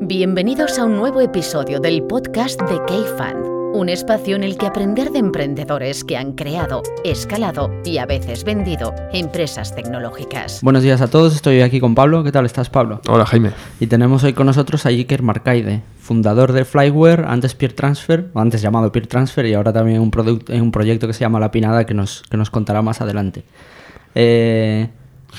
Bienvenidos a un nuevo episodio del podcast de K-Fund, un espacio en el que aprender de emprendedores que han creado, escalado y a veces vendido empresas tecnológicas. Buenos días a todos, estoy aquí con Pablo. ¿Qué tal estás, Pablo? Hola, Jaime. Y tenemos hoy con nosotros a Iker Marcaide, fundador de Flyware, antes Peer Transfer, o antes llamado Peer Transfer, y ahora también un, producto, un proyecto que se llama La Pinada que nos, que nos contará más adelante. Eh,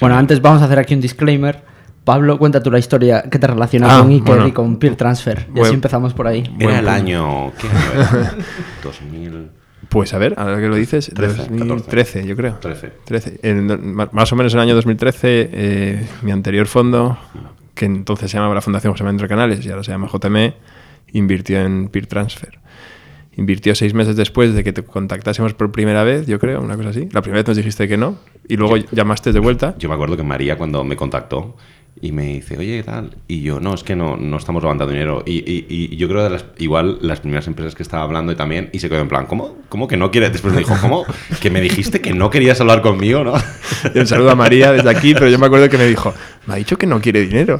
bueno, antes vamos a hacer aquí un disclaimer. Pablo, cuenta tú la historia que te relaciona Ah, con Iker bueno. y con Peer Transfer. Y Bueno. así empezamos por ahí. Era el año. ¿Qué año era? 2013. Pues a ver, ahora que lo dices, 13, 2013, yo creo. 13. 13. En do- ma- más o menos en el año 2013, eh, mi anterior fondo, que entonces se llamaba la Fundación José Manuel Canales y ahora se llama JM, invirtió en Peer Transfer. Invirtió seis meses después de que te contactásemos por primera vez, yo creo, una cosa así. La primera vez nos dijiste que no y luego llamaste de vuelta. Yo me acuerdo que María cuando me contactó y me dice, oye, ¿qué tal? Y yo, no, es que no, no estamos levantando dinero. Y, y- y yo creo de las, igual las primeras empresas que estaba hablando y también, y se quedó en plan, ¿cómo? ¿Cómo que no quiere? Después me dijo, ¿cómo? Que me dijiste que no querías hablar conmigo, ¿no? Un saludo a María desde aquí, pero yo me acuerdo que me dijo, me ha dicho que no quiere dinero.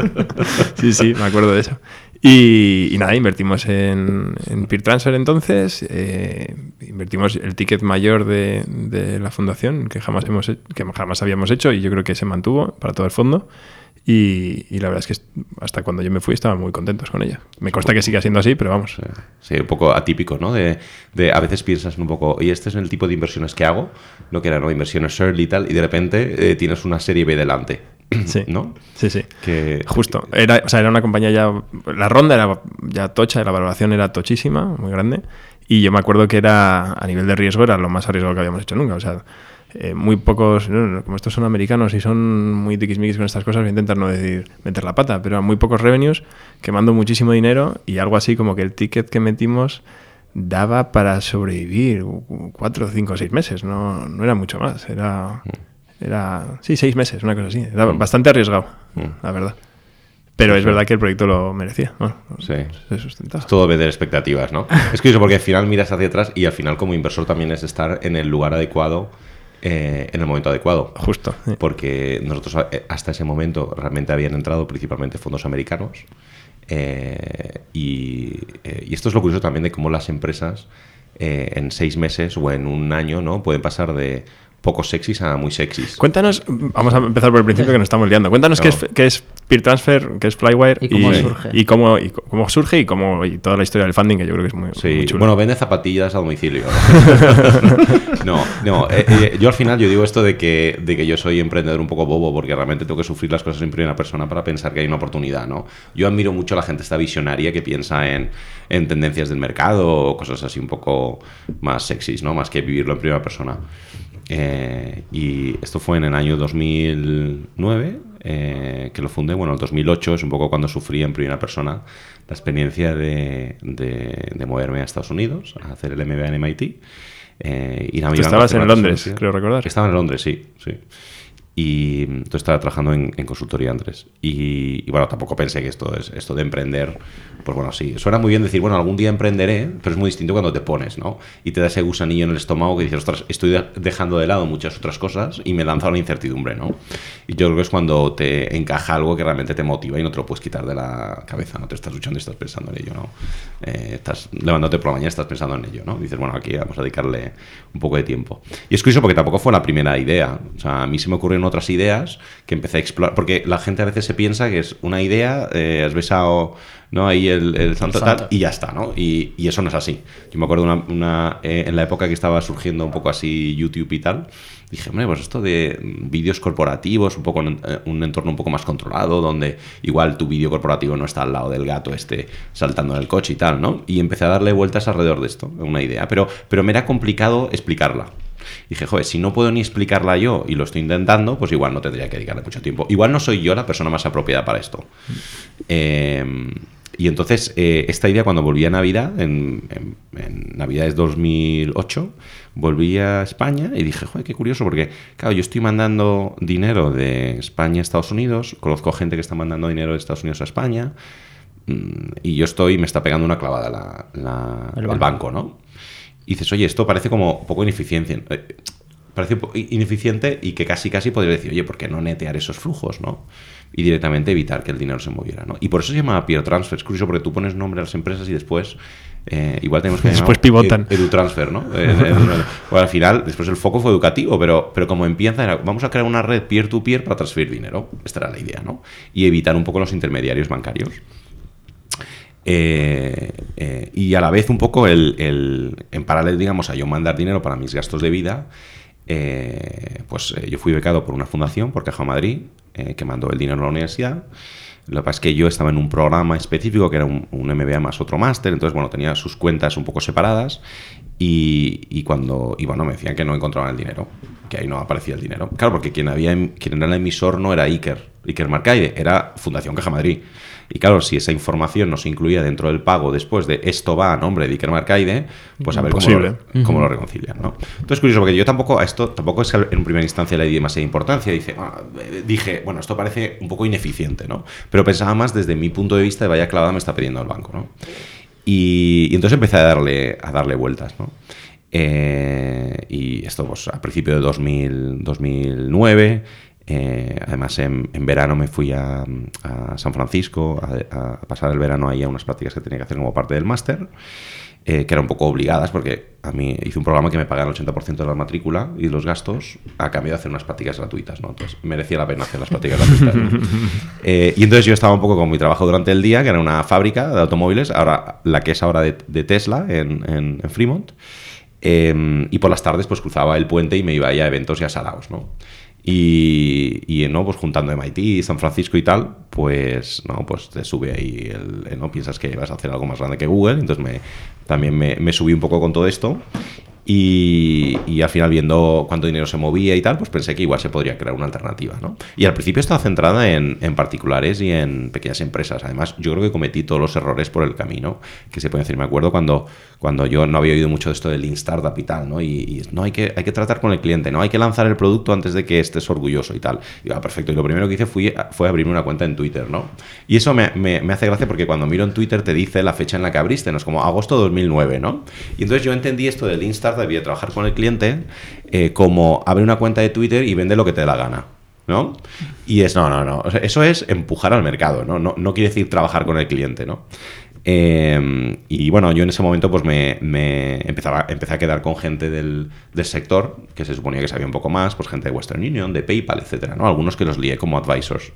sí, sí, me acuerdo de eso. Y, y nada, invertimos en, en Peer Transfer entonces, eh, invertimos el ticket mayor de, de la fundación que jamás, hemos, he- que jamás habíamos hecho y yo creo que se mantuvo para todo el fondo. Y, y la verdad es que hasta cuando yo me fui estaban muy contentos con ella. Me consta que siga siendo así, pero vamos. Sí, un poco atípico, ¿no? De, de a veces piensas un poco, y este es el tipo de inversiones que hago, lo que era, ¿no? Inversiones early y tal, y de repente eh, tienes una serie B delante, Sí. ¿no? Sí, sí. Que, Justo. Era, o sea, era una compañía ya. La ronda era ya tocha, la valoración era tochísima, muy grande. Y yo me acuerdo que era, a nivel de riesgo, era lo más arriesgado que habíamos hecho nunca. O sea, eh, muy pocos. como estos son americanos y son muy tiquismiquis con estas cosas, voy a intentar no decir meter la pata, pero muy pocos revenues, quemando muchísimo dinero y algo así como que el ticket que metimos daba para sobrevivir cuatro, cinco, seis meses. No, no era mucho más. Era. Era. Sí, seis meses, una cosa así. Era Mm. bastante arriesgado, Mm. la verdad. Pero es verdad que el proyecto lo merecía. ¿no? Sí. Se sustentaba. Es todo vender expectativas, ¿no? Es curioso porque al final miras hacia atrás y al final como inversor también es estar en el lugar adecuado, eh, en el momento adecuado. Justo. sí. Porque nosotros eh, hasta ese momento realmente habían entrado principalmente fondos americanos. eh, y, eh, y esto es lo curioso también de cómo las empresas en seis meses o en un año no pueden pasar de poco sexys a muy sexys. Cuéntanos, vamos a empezar por el principio que nos estamos liando. Cuéntanos qué, es, No. qué es Peer Transfer, qué es Flywire Y cómo surge. y cómo, y cómo surge y, cómo, y toda la historia del funding, que yo creo que es muy, Sí, muy chula. bueno, vende zapatillas a domicilio. No, no, eh, eh, yo al final yo digo esto de que, de que yo soy emprendedor un poco bobo porque realmente tengo que sufrir las cosas en primera persona para pensar que hay una oportunidad, ¿no? Yo admiro mucho a la gente esta visionaria que piensa en, en tendencias del mercado o cosas así un poco más sexys, ¿no? Más que vivirlo en primera persona. Eh, y esto fue en el año 2009 eh, que lo fundé. Bueno, el 2008 es un poco cuando sufrí en primera persona la experiencia de, de- de moverme a Estados Unidos a hacer el MBA en MIT. Eh, ir a Tú estabas en Londres, creo recordar. Estaba en Londres, sí, sí. Y entonces estaba trabajando en, en consultoría antes. Y, y bueno, tampoco pensé que esto es esto de emprender. Pues bueno, sí, suena muy bien decir, bueno, algún día emprenderé, pero es muy distinto cuando te pones, ¿no? Y te da ese gusanillo en el estómago que dices, ostras, estoy de- dejando de lado muchas otras cosas y me lanza la incertidumbre, ¿no? Y yo creo que es cuando te encaja algo que realmente te motiva y no te lo puedes quitar de la cabeza, ¿no? Te estás luchando y estás pensando en ello, ¿no? Eh, estás levantándote por la mañana y estás pensando en ello, ¿no? Dices, bueno, aquí vamos a dedicarle un poco de tiempo. Y es curioso porque tampoco fue la primera idea. O sea, a mí se me ocurrieron otras ideas que empecé a explorar. Porque la gente a veces se piensa que es una idea, eh, has besado ¿no? ahí el, el santo, y ya está, ¿no? Y, y eso no es así. Yo me acuerdo una, una, eh, en la época que estaba surgiendo un poco así YouTube y tal, dije, hombre, pues esto de vídeos corporativos, un poco en- eh, un entorno un poco más controlado, donde igual tu vídeo corporativo no está al lado del gato este saltando en el coche y tal, ¿no? Y empecé a darle vueltas alrededor de esto, una idea, pero, pero me era complicado explicarla. Dije, joder, si no puedo ni explicarla yo y lo estoy intentando, pues igual no tendría que dedicarle mucho tiempo. Igual no soy yo la persona más apropiada para esto. Eh, y entonces, eh, esta idea cuando volví a Navidad, en, en, en Navidades 2008, volví a España y dije, joder, qué curioso, porque, claro, yo estoy mandando dinero de España a Estados Unidos, conozco gente que está mandando dinero de Estados Unidos a España, mm, y yo estoy, me está pegando una clavada la- la- El banco. ¿no? Y dices, oye, esto parece como poco ineficiencia. eh, parece ineficiente y que casi casi podría decir, oye, ¿por qué no netear esos flujos, no? y directamente evitar que el dinero se moviera. ¿no? Y por eso se llama peer transfer. Es curioso porque tú pones nombre a las empresas y después eh, igual tenemos que después pivotan. EduTransfer, ¿no? al final, después el foco fue educativo, pero, pero como empieza, era, vamos a crear una red peer-to-peer para transferir dinero. Esta era la idea, ¿no? Y evitar un poco los intermediarios bancarios. Eh, eh, y a la vez un poco el, en paralelo, digamos, a yo mandar dinero para mis gastos de vida, pues yo fui becado por una fundación, por Caja Madrid, que mandó el dinero a la universidad. Lo que pasa es que yo estaba en un programa específico que era un, MBA más otro máster, entonces, bueno, tenía sus cuentas un poco separadas y, cuando, y bueno, me decían que no encontraban el dinero, que ahí no aparecía el dinero. Claro, porque quien, había, quien era el emisor no era Iker, Iker Marcaide, era Fundación Caja Madrid. Y claro, si esa información no se incluía dentro del pago después de esto va a nombre de Iker Marcaide, pues a ver cómo lo, cómo lo, reconcilian. ¿no? Entonces, curioso, porque yo tampoco, a esto tampoco es que en primera instancia le di demasiada importancia. Dice, ah, dije, bueno, esto parece un poco ineficiente, ¿no? Pero pensaba más desde mi punto de vista de vaya clavada me está pidiendo el banco, ¿no? Y, entonces empecé a darle, a darle vueltas, ¿no? Eh, y esto pues a principio de 2000, 2009 eh, además, en, verano me fui a, San Francisco a, pasar el verano ahí a unas prácticas que tenía que hacer como parte del máster, eh, que eran un poco obligadas porque a mí hice un programa que me pagaba el 80% de la matrícula y los gastos a cambio de hacer unas prácticas gratuitas. ¿no? Entonces, merecía la pena hacer las prácticas gratuitas. Eh, y entonces yo estaba un poco con mi trabajo durante el día, que era una fábrica de automóviles, ahora la que es ahora de, Tesla en, en, Fremont. y por las tardes pues cruzaba el puente y me iba a eventos y a salaos, ¿no? Y, ¿no? pues juntando MIT, San Francisco y tal, pues no, pues te sube ahí el, no piensas que vas a hacer algo más grande que Google, entonces me, también me subí un poco con todo esto y, al final, viendo cuánto dinero se movía y tal, pues pensé que igual se podría crear una alternativa. ¿no? Y al principio estaba centrada en, particulares y en pequeñas empresas. Además, yo creo que cometí todos los errores por el camino que se pueden decir. Me acuerdo cuando, cuando yo no había oído mucho de esto del Lean Startup y tal, ¿no? Y, no hay que, hay que tratar con el cliente, no hay que lanzar el producto antes de que estés orgulloso y tal. Y ah, perfecto. Y lo primero que hice fue, fue abrirme una cuenta en Twitter, ¿no? Y eso me, me, hace gracia porque cuando miro en Twitter te dice la fecha en la que abriste, ¿no? Es como agosto de 2009, ¿no? Y entonces yo entendí esto del Lean de trabajar con el cliente eh, como abre una cuenta de Twitter y vende lo que te dé la gana. ¿no? Y es, no, no, no. eso es empujar al mercado, ¿no? No, quiere decir trabajar con el cliente, ¿no? Eh, y bueno, yo en ese momento pues me, empezaba, empecé a quedar con gente del, sector que se suponía que sabía un poco más, pues gente de Western Union, de PayPal, etcétera, ¿no? Algunos que los lié como advisors.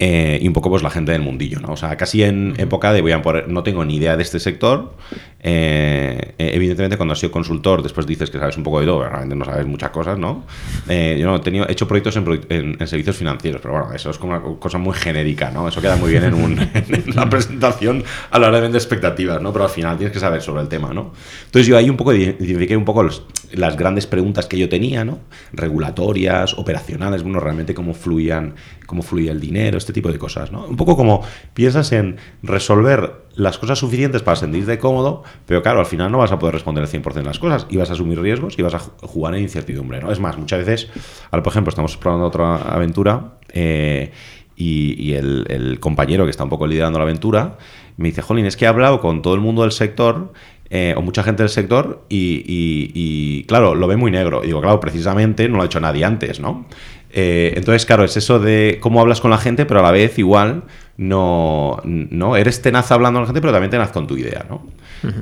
Eh, y un poco pues la gente del mundillo, ¿no? O sea, casi en época de voy a poner, no tengo ni idea de este sector. Eh, eh, evidentemente, cuando has sido consultor, después dices que sabes un poco de todo, realmente no sabes muchas cosas, ¿no? yo no he, tenido, he hecho proyectos en, servicios financieros, pero bueno, eso es como una cosa muy genérica, ¿no? Eso queda muy bien en, una presentación a la hora de vender expectativas, ¿no? Pero al final tienes que saber sobre el tema, ¿no? Entonces yo ahí un poco identifiqué un poco las grandes preguntas que yo tenía, ¿no? Regulatorias, operacionales, bueno, realmente cómo fluían, cómo fluía el dinero, este tipo de cosas, ¿no? Un poco como piensas en resolver las cosas suficientes para sentirte cómodo, pero claro, al final no vas a poder responder el 100% de las cosas y vas a asumir riesgos y vas a jugar en incertidumbre, ¿no? Es más, muchas veces, ahora por ejemplo, estamos explorando otra aventura eh, y, el, compañero que está un poco liderando la aventura me dice, Jolín, es que he hablado con todo el mundo del sector eh, o mucha gente del sector y, claro, lo ve muy negro. Y digo, claro, precisamente no lo ha hecho nadie antes, ¿no? Eh, entonces, claro, es eso de cómo hablas con la gente, pero a la vez igual no, no eres tenaz hablando con la gente, pero también tenaz con tu idea, ¿no?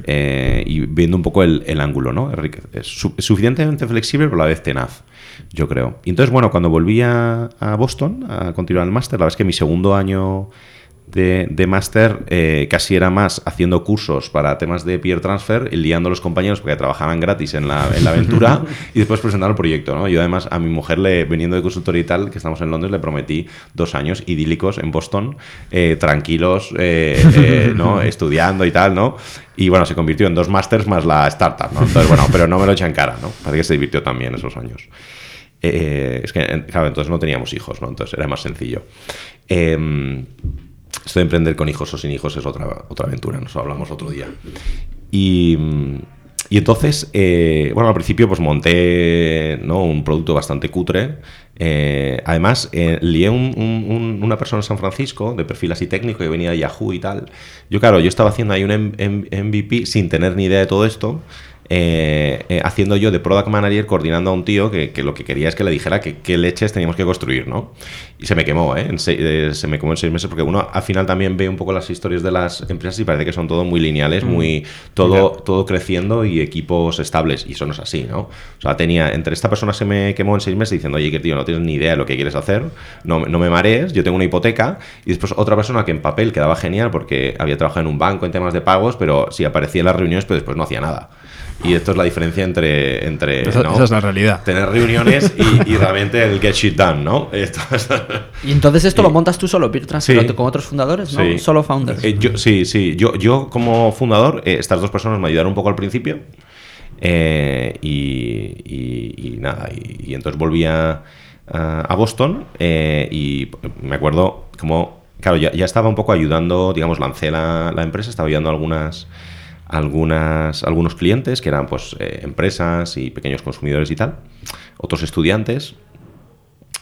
Eh, y viendo un poco el, ángulo, ¿no? Es, suficientemente flexible, pero a la vez tenaz, yo creo. Y entonces, bueno, cuando volví a, a Boston a continuar el máster, la verdad es que mi segundo año de, de máster eh, casi era más haciendo cursos para temas de peer transfer y liando a los compañeros porque trabajaban gratis en la, en la aventura y después presentar el proyecto. ¿no? Yo además a mi mujer, le, veniendo de consultoría y tal, que estamos en Londres, le prometí dos años idílicos en Boston, eh, tranquilos, eh, ¿no? estudiando y tal, ¿no? Y bueno, se convirtió en dos másters más la startup, ¿no? Entonces, bueno, pero no me lo echa en cara, ¿no? Parece que se divirtió también esos años. es que, claro, entonces no teníamos hijos, ¿no? Entonces era más sencillo. Em, esto de emprender con hijos o sin hijos es otra, otra aventura, nos hablamos otro día. Y, y entonces, eh, bueno, al principio pues monté ¿no? un producto bastante cutre. Eh, además, eh, lié un, una persona en San Francisco de perfil así técnico que venía de Yahoo y tal. Yo, claro, yo estaba haciendo ahí un MVP sin tener ni idea de todo esto. Eh, eh, haciendo yo de product manager, coordinando a un tío que, que lo que quería es que le dijera que qué leches teníamos que construir, ¿no? Y se me quemó, ¿eh? En se, eh, se me quemó en seis meses porque uno al final también ve un poco las historias de las empresas y parece que son todo muy lineales, muy todo, todo creciendo y equipos estables. Y eso no es así, ¿no? O sea, tenía, entre esta persona se me quemó en seis meses diciendo, oye, que tío, no tienes ni idea de lo que quieres hacer, no, no me marees, yo tengo una hipoteca. Y después otra persona que en papel quedaba genial porque había trabajado en un banco en temas de pagos, pero sí aparecía en las reuniones, pero después no hacía nada. Y esto es la diferencia entre, entre Esa, ¿no? esa es la realidad. tener reuniones y, y realmente el get shit done, ¿no? Esto es- Y entonces esto lo montas tú solo, Peer Transfer, Sí. con otros fundadores, ¿no? Sí. Solo founders. Eh, yo, sí, sí. Yo, yo como fundador, eh, estas dos personas me ayudaron un poco al principio. eh, y, y- y nada, y, y entonces volví a, a- a Boston eh, y me acuerdo como, claro, ya, ya estaba un poco ayudando, digamos, lancé la, la empresa, estaba ayudando a algunas, algunas, algunos clientes que eran pues eh, empresas y pequeños consumidores y tal, otros estudiantes,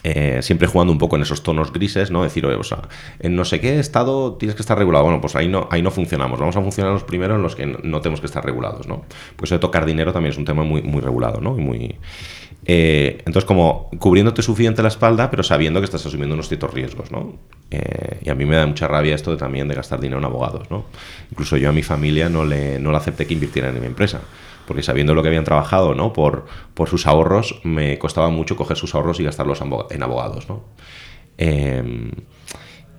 eh, siempre jugando un poco en esos tonos grises, ¿no? Decir, oye, o sea, en no sé qué estado tienes que estar regulado. Bueno, pues ahí no, ahí no funcionamos. Vamos a funcionar los primeros en los que no, tenemos que estar regulados, ¿no? Pues eso de tocar dinero también es un tema muy, muy regulado, ¿no? Y muy, eh, entonces, como cubriéndote suficiente la espalda, pero sabiendo que estás asumiendo unos ciertos riesgos, ¿no? Eh, y a mí me da mucha rabia esto de, también de gastar dinero en abogados, ¿no? Incluso yo a mi familia no le, no le acepté que invirtieran en mi empresa. Porque sabiendo lo que habían trabajado, ¿no? Por, por sus ahorros, me costaba mucho coger sus ahorros y gastarlos en abo- en abogados, ¿no? Eh,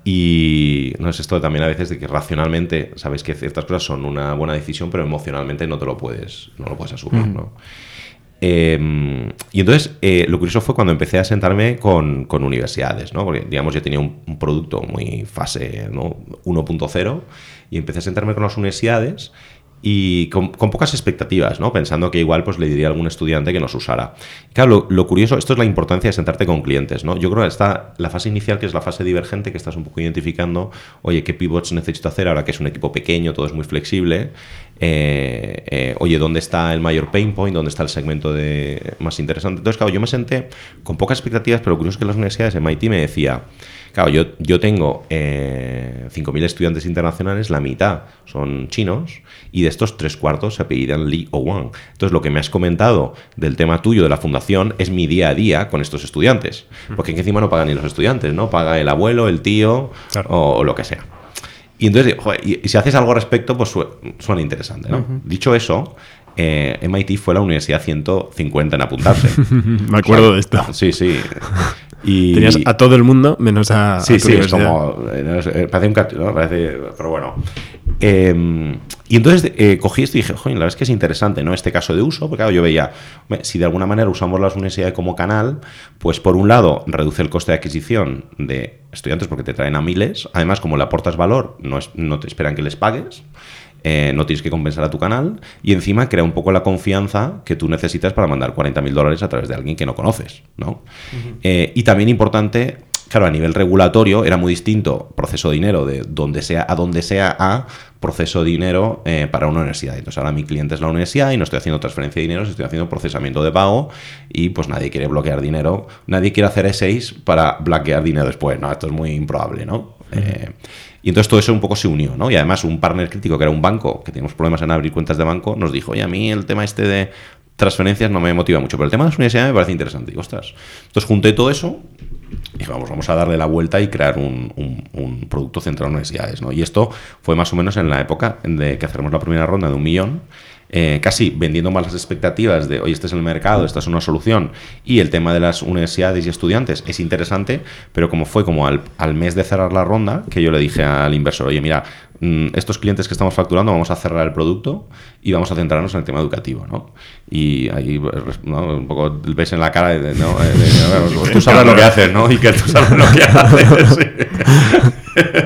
y no es esto también a veces de que racionalmente sabes que ciertas cosas son una buena decisión, pero emocionalmente no te lo puedes, no lo puedes asumir, ¿no? Eh, y entonces, eh, lo curioso fue cuando empecé a sentarme con, universidades, ¿no? Porque, digamos, yo tenía un, producto muy fase ¿no? 1.0 y empecé a sentarme con las universidades y con, pocas expectativas, ¿no? Pensando que igual pues le diría a algún estudiante que nos usara. Claro, lo, lo curioso, esto es la importancia de sentarte con clientes, ¿no? Yo creo que está la fase inicial, que es la fase divergente, que estás un poco identificando, oye, ¿qué pivots necesito hacer ahora que es un equipo pequeño, todo es muy flexible? Eh, eh, oye, ¿dónde está el mayor pain point? ¿Dónde está el segmento de, más interesante? Entonces, claro, yo me senté con pocas expectativas, pero lo curioso es que las universidades, MIT me decía, claro, yo, yo tengo eh, 5.000 estudiantes internacionales, la mitad son chinos, y de estos tres cuartos se apellidan Li o Wang. Entonces, lo que me has comentado del tema tuyo de la fundación es mi día a día con estos estudiantes. Porque encima no pagan ni los estudiantes, ¿no? Paga el abuelo, el tío Claro. o, o lo que sea. Y entonces, joder, y, y si haces algo al respecto, pues su- suena interesante, ¿no? Dicho eso, eh, MIT fue la universidad 150 en apuntarse. Me acuerdo de esto. Sí, sí. Y, Tenías a todo el mundo menos a, a Sí, tu sí, es como. eh, parece un cartel, ¿no? Parece, pero bueno. Eh, y entonces eh, cogí esto y dije, joder, la verdad es que es interesante, ¿no? Este caso de uso, porque claro, yo veía, si de alguna manera usamos las universidades como canal, pues por un lado reduce el coste de adquisición de estudiantes porque te traen a miles, además como le aportas valor, no, es- no te esperan que les pagues. Eh, no tienes que compensar a tu canal y encima crea un poco la confianza que tú necesitas para mandar 40.000 dólares a través de alguien que no conoces. ¿no? Eh, y también importante, claro, a nivel regulatorio era muy distinto proceso de dinero de donde sea a donde sea a proceso de dinero eh, para una universidad. Entonces ahora mi cliente es la universidad y no estoy haciendo transferencia de dinero, estoy haciendo procesamiento de pago y pues nadie quiere bloquear dinero, nadie quiere hacer essays para bloquear dinero después, ¿no? Esto es muy improbable, ¿no? Eh, y entonces todo eso un poco se unió, ¿no? Y además un partner crítico que era un banco, que teníamos problemas en abrir cuentas de banco, nos dijo, oye, a mí el tema este de transferencias no me motiva mucho, pero el tema de las universidades me parece interesante. Y ostras, entonces junté todo eso y vamos, vamos a darle la vuelta y crear un, un- un producto centrado en universidades, ¿no? Y esto fue más o menos en la época de que hacemos la primera ronda de un millón, eh, casi vendiendo más las expectativas de, oye, este es el mercado, esta es una solución, y el tema de las universidades y estudiantes es interesante, pero como fue como al, al mes de cerrar la ronda, que yo le dije al inversor, oye, mira, mm, estos clientes que estamos facturando, vamos a cerrar el producto y vamos a centrarnos en el tema educativo, ¿no? Y ahí, ¿no? Un poco ves en la cara de, ¿no? De- de- tú sabes lo que haces, ¿no? Y que tú sabes lo que haces. sí.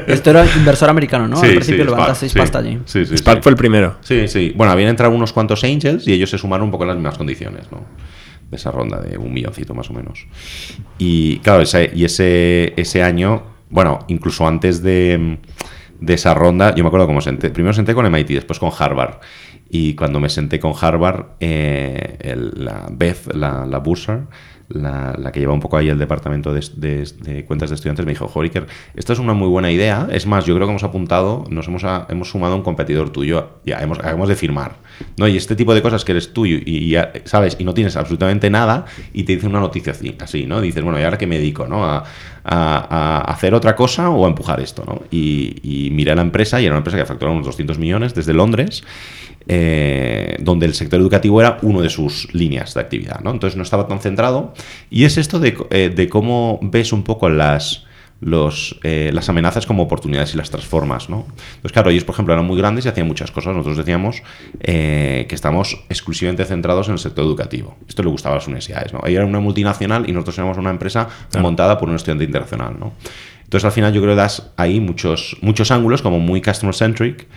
Esto era inversor americano, ¿no? Sí, Al principio sí, levantasteis Spark, pasta allí. Sí, sí, Spark sí. fue el primero. Sí, sí. Bueno, habían entrado unos cuantos angels y ellos se sumaron un poco en las mismas condiciones, ¿no? De esa ronda de un milloncito más o menos. Y claro, ese, y ese, ese año, bueno, incluso antes de, de esa ronda, yo me acuerdo cómo senté. Primero senté con MIT, después con Harvard. Y cuando me senté con Harvard, eh, el- la Beth, la, la Bursar, la, la que lleva un poco ahí el departamento de, cuentas de estudiantes, me dijo, Joriker, esto es una muy buena idea. Es más, yo creo que hemos apuntado, nos hemos, hemos sumado a un competidor tuyo. Ya, hemos, acabamos de firmar. ¿no? Y este tipo de cosas que eres tú y, ¿sabes? Y no tienes absolutamente nada y te dicen una noticia así, así ¿no? Dices, bueno, ¿y ahora qué me dedico? ¿no? A, a- hacer otra cosa o a empujar esto, ¿no? Y, y miré a la empresa y era una empresa que facturaba unos 200 millones desde Londres eh, donde el sector educativo era uno de sus líneas de actividad. ¿no? Entonces no estaba tan centrado. Y es esto de, eh, de cómo ves un poco las, los, eh, las amenazas como oportunidades y las transformas. ¿no? Entonces, claro, ellos, por ejemplo, eran muy grandes y hacían muchas cosas. Nosotros decíamos eh, que estamos exclusivamente centrados en el sector educativo. Esto le gustaba a las universidades. ¿no? Ellos eran una multinacional y nosotros éramos una empresa montada por un estudiante internacional. ¿no? Entonces, al final, yo creo que das ahí muchos, muchos ángulos, como muy customer-centric,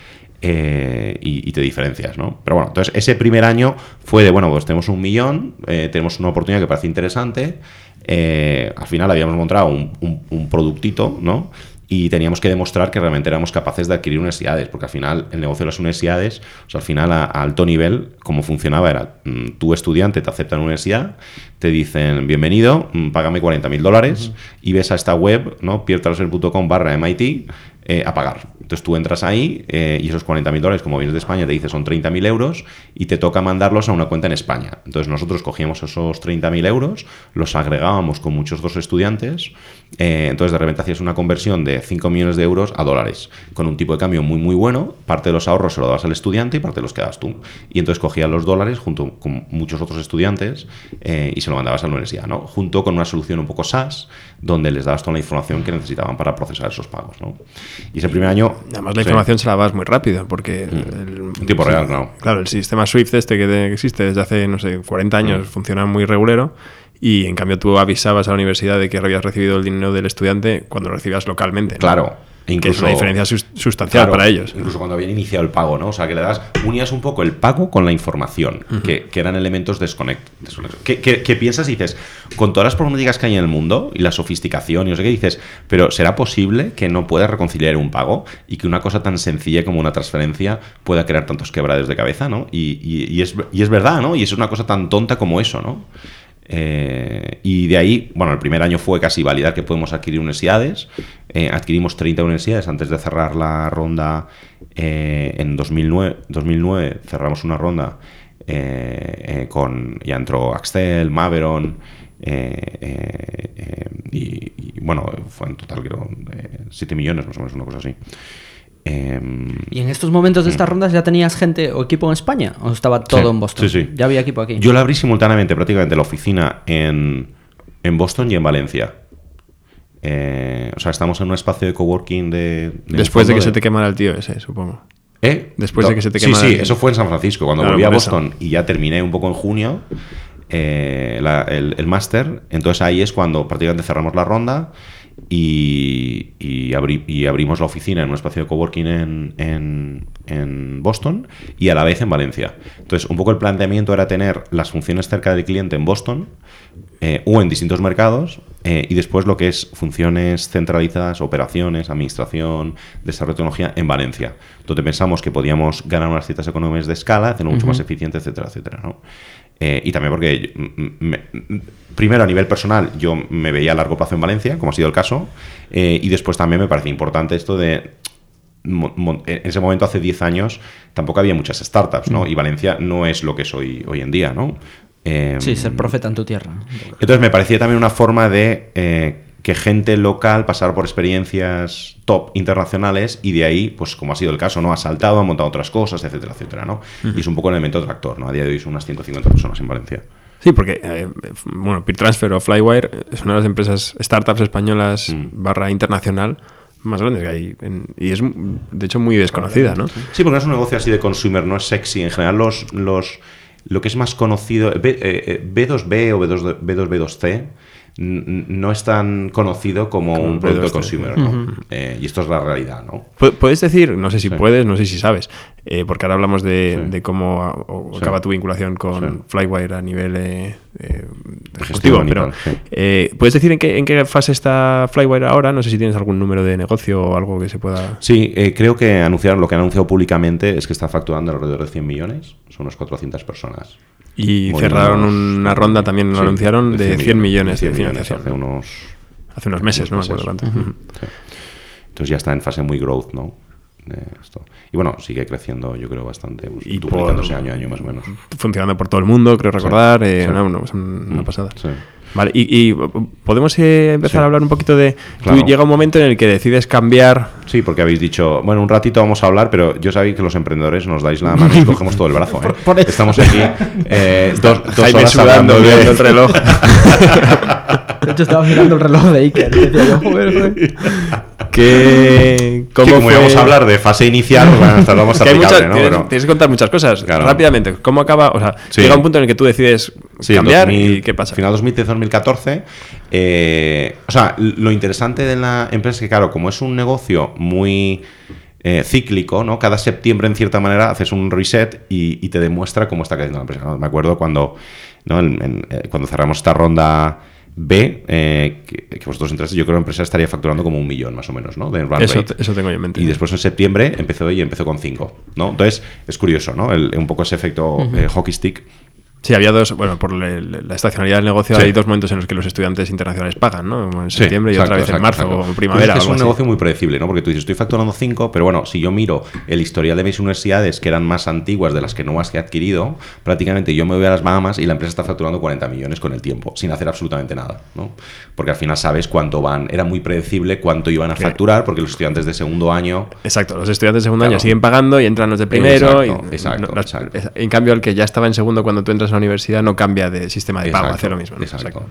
eh, y, y te diferencias, ¿no? Pero bueno, entonces ese primer año fue de, bueno, pues tenemos un millón, eh, tenemos una oportunidad que parece interesante, eh, al final habíamos montado un, un- un productito, ¿no? Y teníamos que demostrar que realmente éramos capaces de adquirir universidades, porque al final el negocio de las universidades, o sea, al final a, a alto nivel, cómo funcionaba era, mm, tú estudiante te aceptan en la universidad, te dicen, bienvenido, mm, págame 40.000 dólares, y ves a esta web, ¿no? piertraser.com barra MIT, eh, a pagar. Entonces tú entras ahí eh, y esos 40.000 dólares, como vienes de España, te dice son 30.000 euros y te toca mandarlos a una cuenta en España. Entonces nosotros cogíamos esos 30.000 euros, los agregábamos con muchos otros estudiantes, eh, entonces de repente hacías una conversión de 5 millones de euros a dólares, con un tipo de cambio muy muy bueno, parte de los ahorros se lo dabas al estudiante y parte los quedabas tú. Y entonces cogías los dólares junto con muchos otros estudiantes eh, y se lo mandabas a la universidad, ¿no? Junto con una solución un poco SaaS, donde les dabas toda la información que necesitaban para procesar esos pagos, ¿no? Y ese primer año... Además, la sí. información se la vas muy rápido, porque... el- En tiempo real, claro. Claro, el sistema Swift este que de- existe desde hace, no sé, 40 años, funciona muy regulero. Y en cambio tú avisabas a la universidad de que habías recibido el dinero del estudiante cuando lo recibías localmente. ¿no? Claro. E que es una diferencia sus- sustancial Claro, para ellos. Incluso cuando habían iniciado el pago, ¿no? O sea, que le das, unías un poco el pago con la información, que, que eran elementos desconect, desconexos. Que, que- que piensas y dices, con todas las problemáticas que hay en el mundo y la sofisticación y no sé qué, dices, pero ¿será posible que no puedas reconciliar un pago y que una cosa tan sencilla como una transferencia pueda crear tantos quebraderos de cabeza, ¿no? Y, y- y es, y es verdad, ¿no? Y es una cosa tan tonta como eso, ¿no? Eh, y de ahí, bueno, el primer año fue casi validar que podemos adquirir universidades. Eh, adquirimos 30 universidades antes de cerrar la ronda eh, en 2009, 2009. Cerramos una ronda eh, eh, con, ya entró Axel, Maveron. y, y, bueno, fue en total creo 7 millones más o menos, una cosa así. Em, ¿Y en estos momentos de estas rondas ya tenías gente o equipo en España? ¿O estaba todo Sí, en Boston? sí, sí. Ya había equipo aquí. Yo la abrí simultáneamente, prácticamente, la oficina en, en Boston y en Valencia. Eh, o sea, estamos en un espacio de coworking de... de Después de que se te quemara el tío ese, supongo. ¿Eh? después de que se te Sí, quemara sí, el- eso fue en San Francisco. Cuando Claro, volví a eso. Boston y ya terminé un poco en junio eh, la- el, el máster, entonces ahí es cuando prácticamente cerramos la ronda y, y, abri- y abrimos la oficina en un espacio de coworking en, en, en Boston y a la vez en Valencia. Entonces, un poco el planteamiento era tener las funciones cerca del cliente en Boston eh, o en distintos mercados eh, y después lo que es funciones centralizadas, operaciones, administración, desarrollo de tecnología en Valencia, donde pensamos que podíamos ganar unas ciertas economías de escala, hacerlo mucho más eficiente, etcétera, etcétera. ¿no? Eh, y también porque, yo- primero a nivel personal, yo me veía a largo plazo en Valencia, como ha sido el caso, eh, y después también me parece importante esto de en ese momento, hace 10 años, tampoco había muchas startups, ¿no? Y Valencia no es lo que soy hoy en día, ¿no? Eh, Sí, ser profeta en tu tierra. entonces me parecía también una forma de eh, que gente local pasara por experiencias top internacionales y de ahí, pues como ha sido el caso, ¿no? Ha saltado, ha montado otras cosas, etcétera, etcétera, ¿no? Y es un poco el elemento tractor, ¿no? A día de hoy son unas 150 personas en Valencia. Sí, porque, eh, bueno, PeerTransfer o Flywire es una de las empresas, startups españolas Mm. barra internacional más grandes que hay. en- y es, de hecho, muy desconocida, ¿no? Sí, porque no es un negocio así de consumer, no es sexy. En general, los, los, lo que es más conocido, B, eh, eh, B2B o B2, B2B2C, n- no es tan conocido como, Como un producto B2C. consumer, ¿no? Eh, y esto es la realidad, ¿no? Pu- ¿Puedes decir, no sé si Sí. puedes, no sé si sabes, eh, porque ahora hablamos de, Sí. de cómo a- o- Sí. acaba tu vinculación con Sí. Flywire a nivel eh, eh, ejecutivo, pero eh, ¿puedes decir en qué, en qué fase está Flywire ahora? No sé si tienes algún número de negocio o algo que se pueda... Sí, eh, creo que anunciaron, lo que han anunciado públicamente es que está facturando alrededor de 100 millones, son unas 400 personas. Y cerraron una ronda, también lo sí, anunciaron, de 100 millones de 100 millones financiación. hace unos, Hace unos meses, no me unos acuerdo meses. cuánto. Ujú. Sí. Entonces ya está en fase muy growth, ¿no? Esto. Y bueno, sigue creciendo, yo creo, bastante. Pues, Y duplicándose por- año a año más o menos. Funcionando por todo el mundo, creo recordar. eh, sí. no, no, es un- una Mm, pasada. Vale, y, y, podemos eh, empezar Sí. a hablar un poquito de... Claro. Tú llega un momento en el que decides cambiar... Sí, porque habéis dicho, bueno, un ratito vamos a hablar, pero yo sabéis que los emprendedores nos dais la mano y cogemos todo el brazo. ¿eh? por. Estamos aquí eh, dos, dos Jaime horas sudando, hablando de... el reloj. De hecho, estaba mirando el reloj de Iker. y decía yo, joder, joder. que, Que como íbamos a hablar de fase inicial, pues bueno, esta vamos a que hay muchas, ¿no? tienes, Pero- tienes que contar muchas cosas. Claro. Rápidamente, ¿cómo acaba? O sea, Sí. llega un punto en el que tú decides Sí, cambiar 2000, y ¿qué pasa? Final 2013-2014. eh, o sea, lo interesante de la empresa es que, claro, como es un negocio muy eh, cíclico, ¿no? Cada septiembre, en cierta manera, haces un reset y, y te demuestra cómo está creciendo la empresa. ¿no? Me acuerdo cuando, ¿no? En- en- eh, cuando cerramos esta ronda B, eh, que, que vosotros entraste, yo creo que la empresa estaría facturando como un millón, más o menos, ¿no? De run Eso, rate. eso tengo yo en mente. Y después en septiembre empezó y empezó con 5, ¿no? Entonces, es curioso, ¿no? El- un poco ese efecto eh, hockey stick. Sí, había dos, bueno, por le- la estacionalidad del negocio Sí. hay dos momentos en los que los estudiantes internacionales pagan, ¿no? En Sí, septiembre y otra exacto, vez en marzo exacto. o primavera. Pues es, que es algo un así. negocio muy predecible, ¿no? Porque tú dices, estoy facturando 5, pero bueno, si yo miro el historial de mis universidades, que eran más antiguas de las que nuevas que he adquirido, prácticamente yo me voy a las Bahamas y la empresa está facturando 40 millones con el tiempo, sin hacer absolutamente nada, ¿no? Porque al final sabes cuánto van, era muy predecible cuánto iban a facturar, porque los estudiantes de segundo año Exacto, los estudiantes de segundo Claro. año siguen pagando y entran los de primero. Exacto, y exacto, no- En cambio, el que ya estaba en segundo cuando tú entras la universidad no cambia de sistema de pago, hace lo mismo. ¿no? Exacto.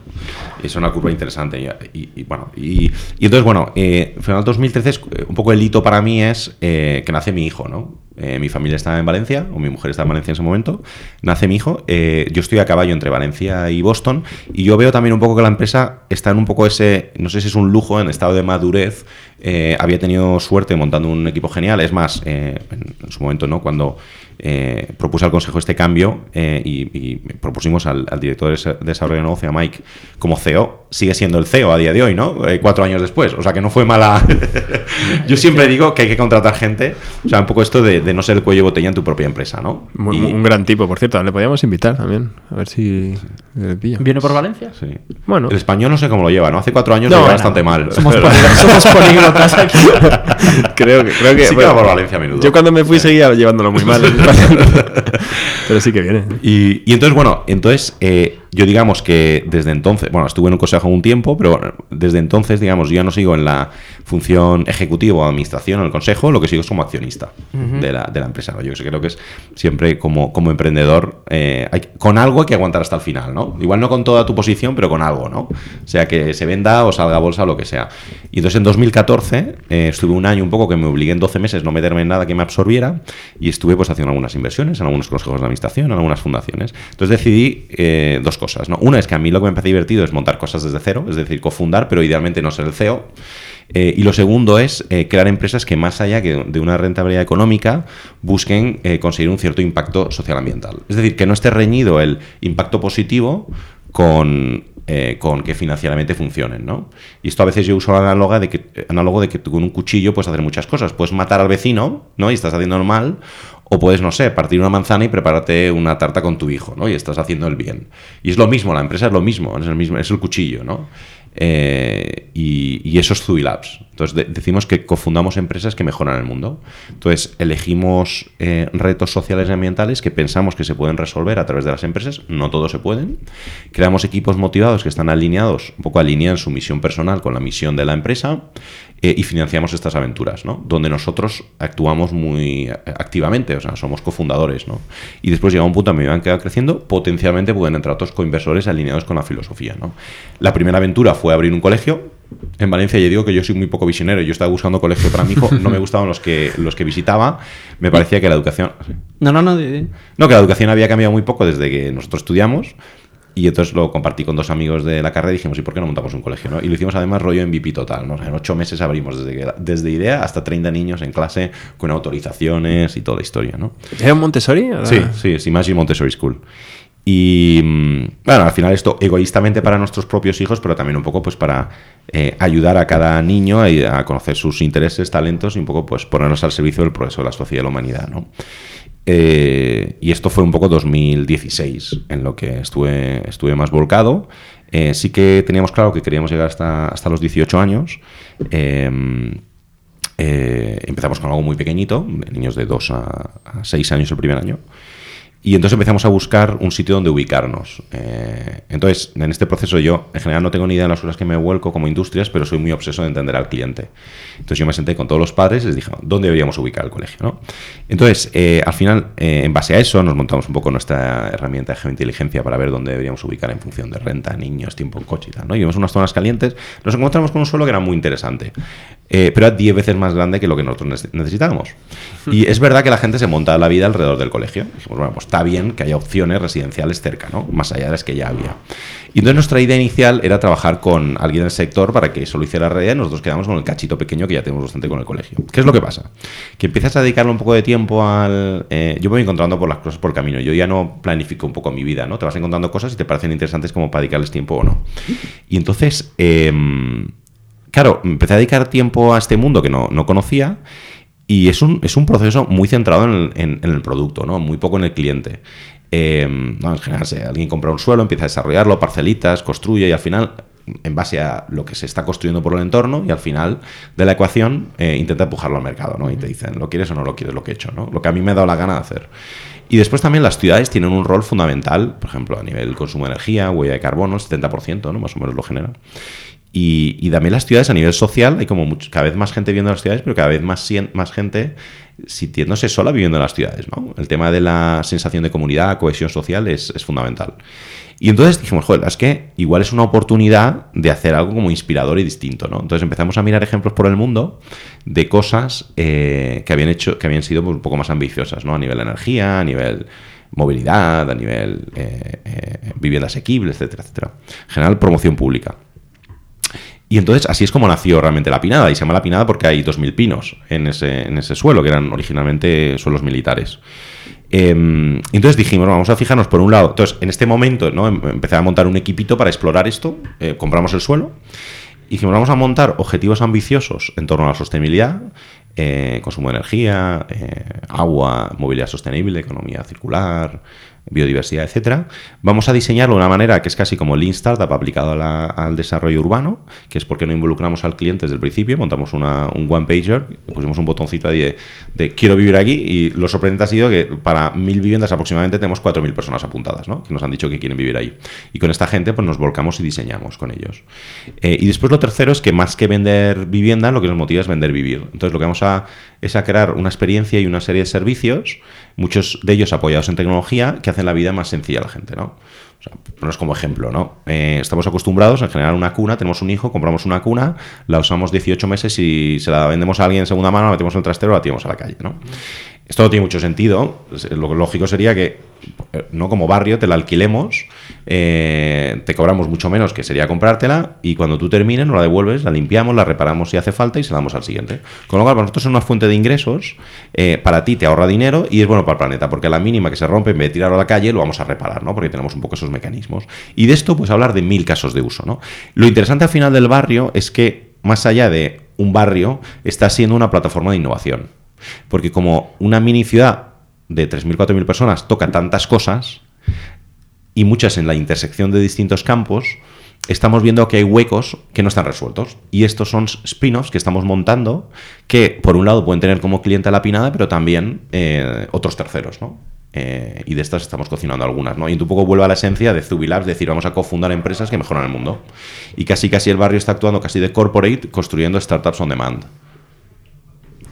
Es una curva interesante. Y, y- y bueno, y, y entonces, bueno, eh, final 2013, es, eh, un poco el hito para mí es eh, que nace mi hijo, ¿no? Eh, mi familia estaba en Valencia, o mi mujer estaba en Valencia en ese momento. Nace mi hijo. eh, yo estoy a caballo entre Valencia y Boston. Y yo veo también un poco que la empresa está en un poco ese, no sé si es un lujo, en estado de madurez. Eh, había tenido suerte montando un equipo genial. Es más, eh, en, en su momento, ¿no? Cuando eh, propuse al consejo este cambio eh, y, y propusimos al, al director de desarrollo de negocio, a Mike, como CEO, sigue siendo el CEO a día de hoy, ¿no? Eh, cuatro años después. O sea que no fue mala. Yo siempre digo que hay que contratar gente. O sea, un poco esto de, de no ser el cuello botella en tu propia empresa, ¿no? Muy- Y- Un gran tipo, por cierto. Le podíamos invitar también. A ver si le pillo. ¿Viene por Valencia? sí. Bueno. El español no sé cómo lo lleva, ¿no? Hace cuatro años No, lo lleva no, bastante mal. Somos, Pero- políglotas, somos políglotas aquí. creo que, creo que Sí que bueno, va por Valencia a menudo. Yo cuando me fui seguía llevándolo muy mal. Pero sí que viene. Y, y entonces, bueno, entonces eh, yo digamos que desde entonces, bueno, estuve en un consejo un tiempo, pero desde entonces, digamos, yo ya no sigo en la función ejecutiva o administración o el consejo, lo que sigo es como accionista de, la, de la empresa. ¿no? Yo creo que es siempre como, como emprendedor, eh, hay- con algo hay que aguantar hasta el final, ¿no? Igual no con toda tu posición, pero con algo, ¿no? O sea, que se venda o salga a bolsa o lo que sea. Y entonces en 2014 eh, estuve un año un poco que me obligué en 12 meses no meterme en nada que me absorbiera y estuve pues haciendo algunas inversiones en algunos consejos de administración, en algunas fundaciones. Entonces decidí eh, dos cosas, ¿no? Una es que a mí lo que me parece divertido es montar cosas desde cero, es decir, cofundar, pero idealmente no ser el CEO. Eh, y lo segundo es eh, crear empresas que más allá de una rentabilidad económica busquen eh, conseguir un cierto impacto social ambiental. Es decir, que no esté reñido el impacto positivo con, con que financieramente funcionen, ¿no? Y esto a veces yo uso el análogo de que, análogo de que con un cuchillo puedes hacer muchas cosas. Puedes matar al vecino, ¿no? Y estás haciendo el mal. O puedes, no sé, partir una manzana y prepararte una tarta con tu hijo, ¿no? Y estás haciendo el bien. Y es lo mismo, la empresa es lo mismo, es el, mismo, es el cuchillo, ¿no? Eh, y, y eso. Entonces de- decimos que cofundamos empresas que mejoran el mundo. Entonces elegimos eh, retos sociales y ambientales que pensamos que se pueden resolver a través de las empresas. No todos se pueden. Creamos equipos motivados que están alineados, un poco alinean su misión personal con la misión de la empresa eh, y financiamos estas aventuras, ¿no? Donde nosotros actuamos muy eh, activamente, o sea, somos cofundadores, ¿no? Y después llega un punto a medida que va creciendo, potencialmente pueden entrar otros coinversores alineados con la filosofía, ¿no? La primera aventura fue abrir un colegio. En Valencia yo digo que yo soy muy poco visionario. Yo estaba buscando colegio para mi hijo, no me gustaban los que, los que visitaba. Me parecía que la educación... No, no, no. di. No, que la educación había cambiado muy poco desde que nosotros estudiamos. Y entonces lo compartí con dos amigos de la carrera y dijimos, ¿y por qué no montamos un colegio? no? Y lo hicimos además rollo MVP total. ¿no? O sea, en ocho meses abrimos desde, desde idea hasta 30 niños en clase con autorizaciones y toda la historia. ¿no? ¿Era un Montessori? Ahora- Sí, sí, es Imagine Montessori School. Y mm, bueno, al final esto egoístamente para nuestros propios hijos, pero también un poco pues para eh, ayudar a cada niño a, conocer sus intereses, talentos y un poco pues ponernos al servicio del progreso de la sociedad y la humanidad, ¿no? Eh, y esto fue un poco 2016, en lo que estuve, estuve más volcado. Eh, sí que teníamos claro que queríamos llegar hasta, hasta los 18 años. Em, empezamos con algo muy pequeñito, niños de 2 a, a 6 años el primer año. Y entonces empezamos a buscar un sitio donde ubicarnos. Eh, entonces, en este proceso yo, en general, no tengo ni idea de las cosas que me vuelco como industrias, pero soy muy obseso de entender al cliente. Entonces yo me senté con todos los padres y les dije, ¿dónde deberíamos ubicar el colegio? ¿no? Entonces, eh, al final, eh, en base a eso, nos montamos un poco nuestra herramienta de geointeligencia para ver dónde deberíamos ubicar en función de renta, niños, tiempo en coche y tal. ¿no? Y vimos unas zonas calientes, nos encontramos con un suelo que era muy interesante, pero era 10 veces más grande que lo que nosotros necesitábamos. Y es verdad que la gente se monta la vida alrededor del colegio. Dijimos, bueno, pues está bien que haya opciones residenciales cerca, ¿no? Más allá de las que ya había. Y entonces nuestra idea inicial era trabajar con alguien del sector para que eso lo hiciera realidad y nosotros quedamos con el cachito pequeño que ya tenemos bastante con el colegio. ¿Qué es lo que pasa? Que empiezas a dedicarle un poco de tiempo al... Eh, yo me voy encontrando por las cosas por el camino. Yo ya no planifico un poco mi vida, ¿no? Te vas encontrando cosas y te parecen interesantes como para dedicarles tiempo o no. Y entonces... Eh, claro, empecé a dedicar tiempo a este mundo que no, no conocía y es un, es un proceso muy centrado en el, en, el producto, ¿no? muy poco en el cliente. Eh, no, en general, si alguien compra un suelo, empieza a desarrollarlo, parcelitas, construye y al final, en base a lo que se está construyendo por el entorno, y al final de la ecuación eh, intenta empujarlo al mercado. ¿no? Y te dicen, ¿lo quieres o no lo quieres lo que he hecho? ¿no? Lo que a mí me ha dado la gana de hacer. Y después también las ciudades tienen un rol fundamental, por ejemplo, a nivel consumo de energía, huella de carbono, 70%, ¿no? más o menos lo genera. Y, también las ciudades a nivel social, hay como cada vez más gente viviendo en las ciudades, pero cada vez más, más gente sintiéndose sola viviendo en las ciudades. ¿no? El tema de la sensación de comunidad, cohesión social es, fundamental. Y entonces dijimos, joder, es que igual es una oportunidad de hacer algo como inspirador y distinto. ¿no? Entonces empezamos a mirar ejemplos por el mundo de cosas eh, que habían hecho, que habían sido un poco más ambiciosas, ¿no? A nivel energía, a nivel movilidad, a nivel eh, eh, vivienda asequible, etcétera, etcétera. En general, promoción pública. Y entonces así es como nació realmente la pinada. Y se llama la pinada porque hay 2.000 pinos en ese, en ese suelo, que eran originalmente suelos militares. Em, entonces dijimos, vamos a fijarnos por un lado. Entonces, en este momento, ¿no? Em, empecé a montar un equipito para explorar esto. Eh, compramos el suelo. Y dijimos, vamos a montar objetivos ambiciosos en torno a la sostenibilidad, eh, consumo de energía, eh, agua, movilidad sostenible, economía circular, biodiversidad, etcétera, vamos a diseñarlo de una manera que es casi como Lean Startup aplicado al desarrollo urbano, que es porque no involucramos al cliente desde el principio, montamos una, un one pager, pusimos un botoncito ahí de, quiero vivir aquí y lo sorprendente ha sido que para mil viviendas aproximadamente tenemos cuatro mil personas apuntadas, ¿no? que nos han dicho que quieren vivir ahí. Y con esta gente pues nos volcamos y diseñamos con ellos. Eh, y después lo tercero es que más que vender vivienda, lo que nos motiva es vender vivir. Entonces lo que vamos a es a crear una experiencia y una serie de servicios, muchos de ellos apoyados en tecnología, que hacen la vida más sencilla a la gente, ¿no? O sea, como ejemplo, ¿no? Eh, estamos acostumbrados a generar una cuna, tenemos un hijo, compramos una cuna, la usamos 18 meses y se la vendemos a alguien en segunda mano, la metemos en el trastero, la tiramos a la calle, ¿no? Esto no tiene mucho sentido. Lo lógico sería que, eh, no como barrio, te la alquilemos, eh, te cobramos mucho menos que sería comprártela y cuando tú termines nos la devuelves, la limpiamos, la reparamos si hace falta y se la damos al siguiente. Con lo cual, para nosotros es una fuente de ingresos, eh, para ti te ahorra dinero y es bueno para el planeta, porque la mínima que se rompe, en vez de tirarlo a la calle, lo vamos a reparar, ¿no? Porque tenemos un poco esos mecanismos. Y de esto, pues hablar de mil casos de uso, ¿no? Lo interesante al final del barrio es que, más allá de un barrio, está siendo una plataforma de innovación. Porque como una mini ciudad de 3.000, 4.000 personas toca tantas cosas, y muchas en la intersección de distintos campos, estamos viendo que hay huecos que no están resueltos. Y estos son spin-offs que estamos montando, que por un lado pueden tener como cliente a la pinada, pero también eh, otros terceros, ¿no? Eh, y de estas estamos cocinando algunas, ¿no? Y un poco vuelve a la esencia de Zubilabs, decir, vamos a cofundar empresas que mejoran el mundo. Y casi casi el barrio está actuando casi de corporate, construyendo startups on demand.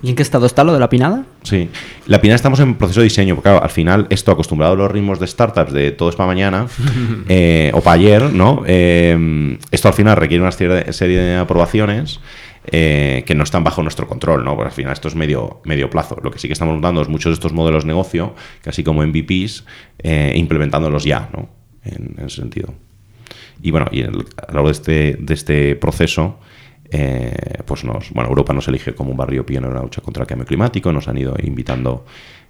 ¿Y en qué estado está lo de la pinada? Sí, la pinada estamos en proceso de diseño, porque al final esto acostumbrado a los ritmos de startups de todo es para mañana eh, o para ayer, ¿no? Eh, esto al final requiere una serie de aprobaciones eh, que no están bajo nuestro control, ¿no? Porque al final esto es medio, medio plazo. Lo que sí que estamos montando es muchos de estos modelos de negocio, casi como MVPs, implementándolos ya, ¿no? En, ese sentido. Y bueno, y a lo largo de este, de este proceso eh, pues nos, bueno, Europa nos elige como un barrio pionero en la lucha contra el cambio climático, nos han ido invitando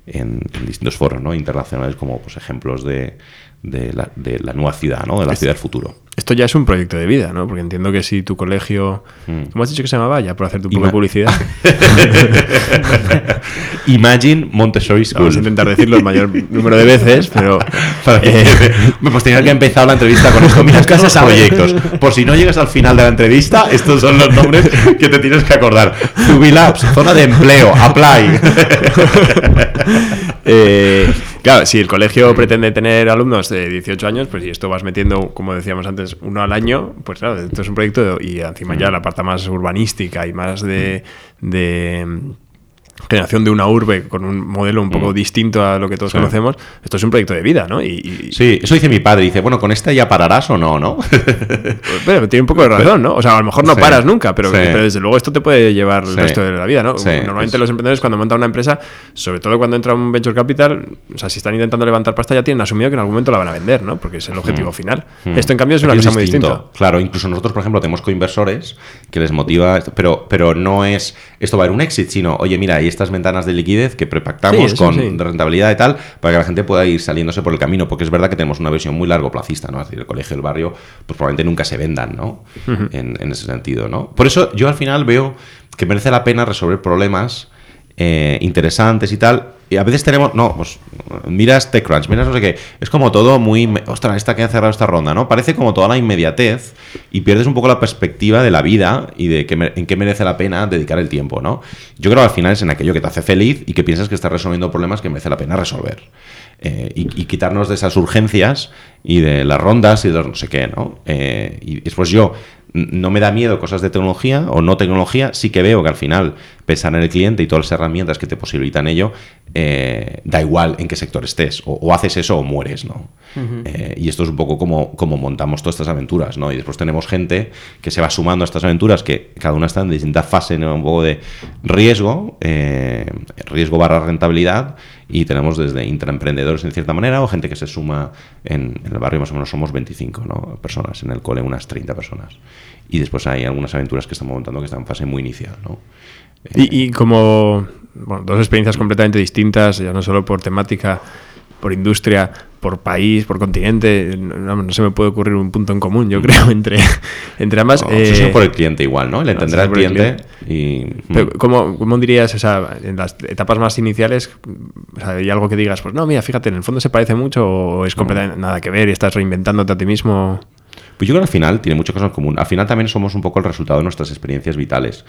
en, en distintos foros ¿no? internacionales como pues, ejemplos de, de, la, de la nueva ciudad, ¿no? de la ciudad del futuro. Esto ya es un proyecto de vida, ¿no? Porque entiendo que si tu colegio... ¿Cómo has dicho que se llamaba? Ya por hacer tu Ima- publicidad. Imagine Montessori School. Vamos a intentar decirlo el mayor número de veces, pero... Para eh, pues tenía que empezado la entrevista con esto. Mira, estos son proyectos. Por si no llegas al final de la entrevista, estos son los nombres que te tienes que acordar. Zubilabs, zona de empleo, apply. Eh, claro, si el colegio pretende tener alumnos de 18 años, pues si esto vas metiendo, como decíamos antes, uno al año, pues claro, esto es un proyecto de- y encima ya la parte más urbanística y más de, de, generación de una urbe con un modelo un poco distinto a lo que todos Sí. conocemos, esto es un proyecto de vida, ¿no? Y, y- Sí, eso dice mi padre. Dice, bueno, ¿con esta ya pararás o no, no? pero tiene un poco de razón, ¿no? O sea, a lo mejor no Sí. paras nunca, pero, Sí. pero desde luego esto te puede llevar el resto de la vida, ¿no? Normalmente los emprendedores cuando montan una empresa, sobre todo cuando entra un venture capital, o sea, si están intentando levantar pasta ya tienen asumido que en algún momento la van a vender, ¿no? Porque es el objetivo final. Esto en cambio es una Mm. Cosa muy distinta. Claro, incluso nosotros, por ejemplo, tenemos coinversores que les motiva, pero, pero no es esto va a haber un exit, sino, oye, mira, estas ventanas de liquidez que prepactamos Sí, con sí. rentabilidad y tal, para que la gente pueda ir saliéndose por el camino, porque es verdad que tenemos una visión muy largo placista, ¿no? Es decir, el colegio, el barrio, pues probablemente nunca se vendan, ¿no? en, en ese sentido, ¿no? Por eso yo al final veo que merece la pena resolver problemas eh, interesantes y tal. Y a veces tenemos, no, pues miras TechCrunch, miras no sé qué. Es como todo muy, ostras, esta que ha cerrado esta ronda, ¿no? Parece como toda la inmediatez y pierdes un poco la perspectiva de la vida y de en qué merece la pena dedicar el tiempo, ¿no? Yo creo que al final es en aquello que te hace feliz y que piensas que estás resolviendo problemas que merece la pena resolver. Eh, y, quitarnos de esas urgencias y de las rondas y de no sé qué, ¿no? Eh, y después yo no me da miedo cosas de tecnología o no tecnología, sí que veo que al final pensar en el cliente y todas las herramientas que te posibilitan ello, eh, da igual en qué sector estés, o, o haces eso o mueres, ¿no? Eh, y esto es un poco como, como montamos todas estas aventuras, ¿no? Y después tenemos gente que se va sumando a estas aventuras, que cada una está en distinta fase, ¿no? un poco de riesgo, eh, riesgo barra rentabilidad, y tenemos desde intraemprendedores en cierta manera, o gente que se suma en, en el barrio, más o menos somos 25 ¿no? personas, en el cole unas 30 personas. Y después hay algunas aventuras que estamos montando que están en fase muy inicial, ¿no? Y, y como bueno, dos experiencias completamente distintas, ya no solo por temática, por industria, por país, por continente, no, no se me puede ocurrir un punto en común, yo creo, entre, entre ambas. No, Eh, por el cliente igual, ¿no? El entender al cliente, y... pero ¿cómo, cómo dirías, o sea, en las etapas más iniciales, o sea, hay algo que digas, pues no, mira, fíjate, en el fondo se parece mucho o es completamente nada que ver y estás reinventándote a ti mismo? Pues yo creo que al final tiene muchas cosas en común. Al final también somos un poco el resultado de nuestras experiencias vitales.